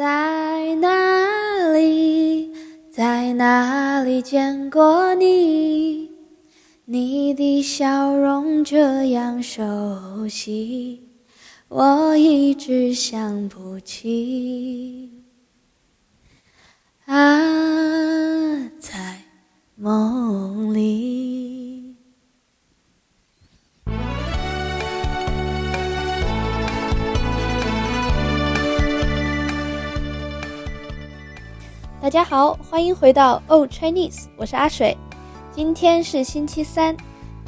在哪里，在哪里见过你？你的笑容这样熟悉，我一直想不起。啊，在梦里。大家好，欢迎回到 Oh Chinese，我是阿水。今天是星期三，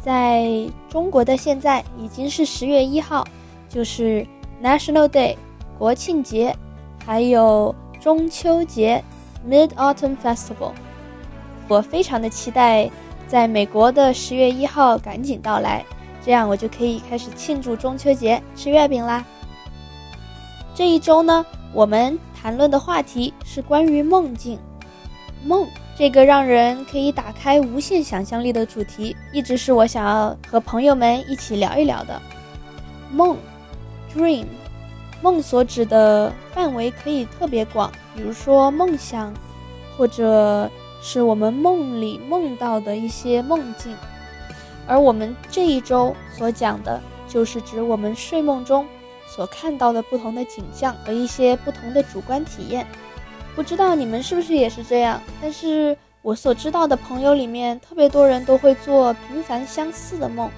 在中国的现在已经是十月一号，就是 National Day 国庆节，还有中秋节 Mid Autumn Festival。我非常的期待在美国的十月一号赶紧到来，这样我就可以开始庆祝中秋节，吃月饼啦。这一周呢，我们。谈论的话题是关于梦境，梦这个让人可以打开无限想象力的主题，一直是我想要和朋友们一起聊一聊的。梦，dream，梦所指的范围可以特别广，比如说梦想，或者是我们梦里梦到的一些梦境。而我们这一周所讲的，就是指我们睡梦中。所看到的不同的景象和一些不同的主观体验，不知道你们是不是也是这样？但是我所知道的朋友里面，特别多人都会做平凡相似的梦，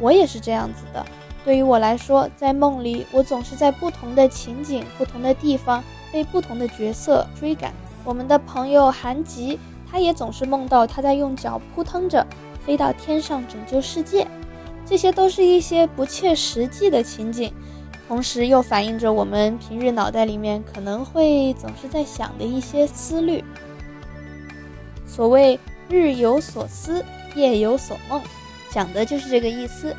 我也是这样子的。对于我来说，在梦里，我总是在不同的情景、不同的地方，被不同的角色追赶。我们的朋友韩吉，他也总是梦到他在用脚扑腾着飞到天上拯救世界，这些都是一些不切实际的情景。同时又反映着我们平日脑袋里面可能会总是在想的一些思虑。所谓日有所思，夜有所梦，讲的就是这个意思。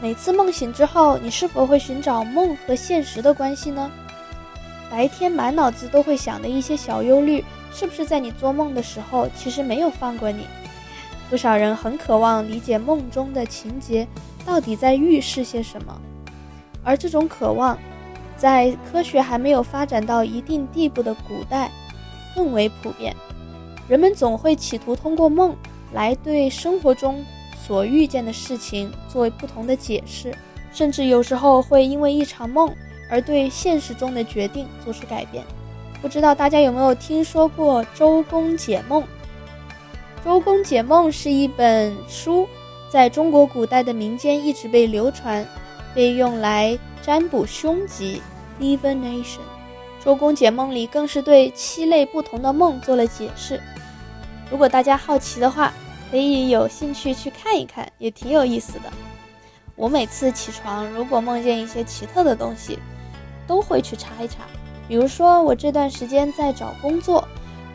每次梦醒之后，你是否会寻找梦和现实的关系呢？白天满脑子都会想的一些小忧虑，是不是在你做梦的时候其实没有放过你？不少人很渴望理解梦中的情节到底在预示些什么。而这种渴望，在科学还没有发展到一定地步的古代，更为普遍。人们总会企图通过梦来对生活中所遇见的事情做不同的解释，甚至有时候会因为一场梦而对现实中的决定做出改变。不知道大家有没有听说过《周公解梦》？《周公解梦》是一本书，在中国古代的民间一直被流传。被用来占卜凶吉，divination。周公解梦里更是对七类不同的梦做了解释。如果大家好奇的话，可以有兴趣去看一看，也挺有意思的。我每次起床，如果梦见一些奇特的东西，都会去查一查。比如说，我这段时间在找工作，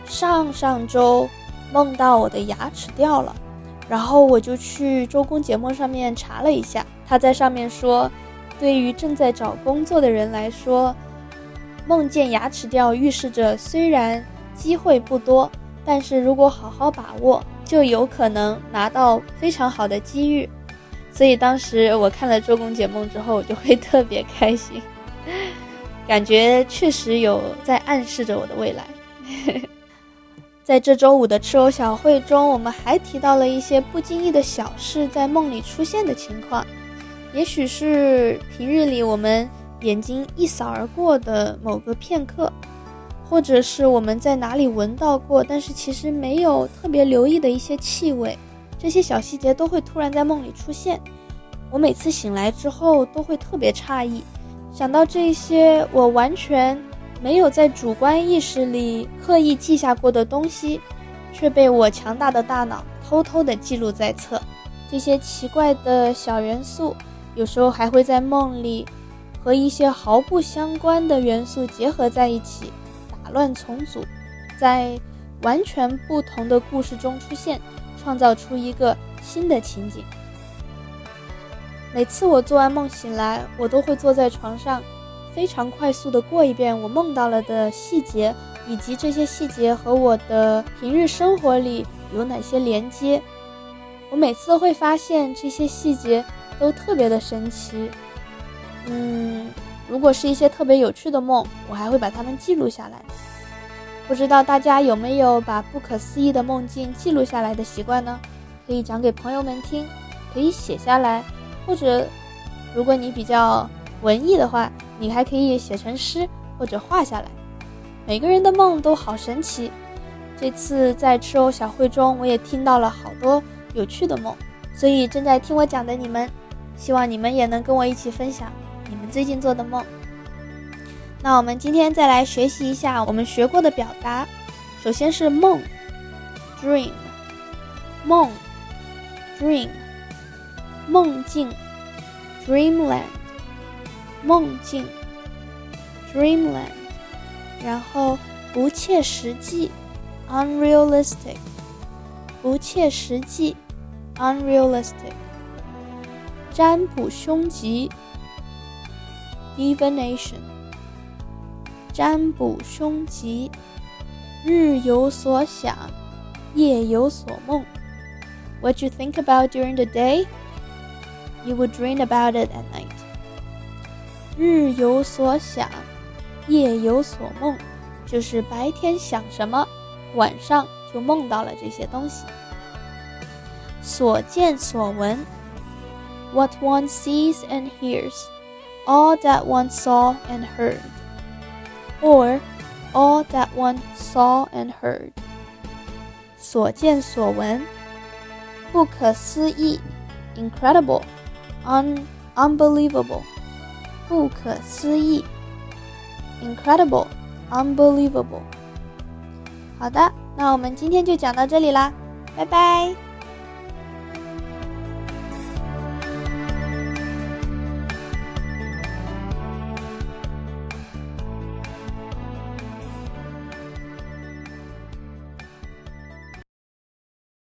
上上周梦到我的牙齿掉了。然后我就去周公解梦上面查了一下，他在上面说，对于正在找工作的人来说，梦见牙齿掉预示着虽然机会不多，但是如果好好把握，就有可能拿到非常好的机遇。所以当时我看了周公解梦之后，我就会特别开心，感觉确实有在暗示着我的未来。在这周五的吃藕小会中，我们还提到了一些不经意的小事在梦里出现的情况，也许是平日里我们眼睛一扫而过的某个片刻，或者是我们在哪里闻到过，但是其实没有特别留意的一些气味，这些小细节都会突然在梦里出现。我每次醒来之后都会特别诧异，想到这些，我完全。没有在主观意识里刻意记下过的东西，却被我强大的大脑偷偷地记录在册。这些奇怪的小元素，有时候还会在梦里和一些毫不相关的元素结合在一起，打乱重组，在完全不同的故事中出现，创造出一个新的情景。每次我做完梦醒来，我都会坐在床上。非常快速的过一遍我梦到了的细节，以及这些细节和我的平日生活里有哪些连接。我每次都会发现这些细节都特别的神奇。嗯，如果是一些特别有趣的梦，我还会把它们记录下来。不知道大家有没有把不可思议的梦境记录下来的习惯呢？可以讲给朋友们听，可以写下来，或者如果你比较文艺的话，你还可以写成诗或者画下来。每个人的梦都好神奇。这次在吃藕小会中，我也听到了好多有趣的梦，所以正在听我讲的你们，希望你们也能跟我一起分享你们最近做的梦。那我们今天再来学习一下我们学过的表达。首先是梦，dream，梦，dream，梦境，dreamland，梦境，dreamland。然后不切实际，unrealistic，不切实际，unrealistic。占卜凶吉，divination。占卜凶吉，日有所想，夜有所梦。What you think about during the day, you would dream about it at night. 日有所想，夜有所梦，就是白天想什么，晚上就梦到了这些东西。所见所闻，what one sees and hears, all that one saw and heard or all that one saw and heard. 所见所闻，不可思议，incredible, un unbelievable，不可思议，incredible, unbelievable。好的，那我们今天就讲到这里啦，拜拜。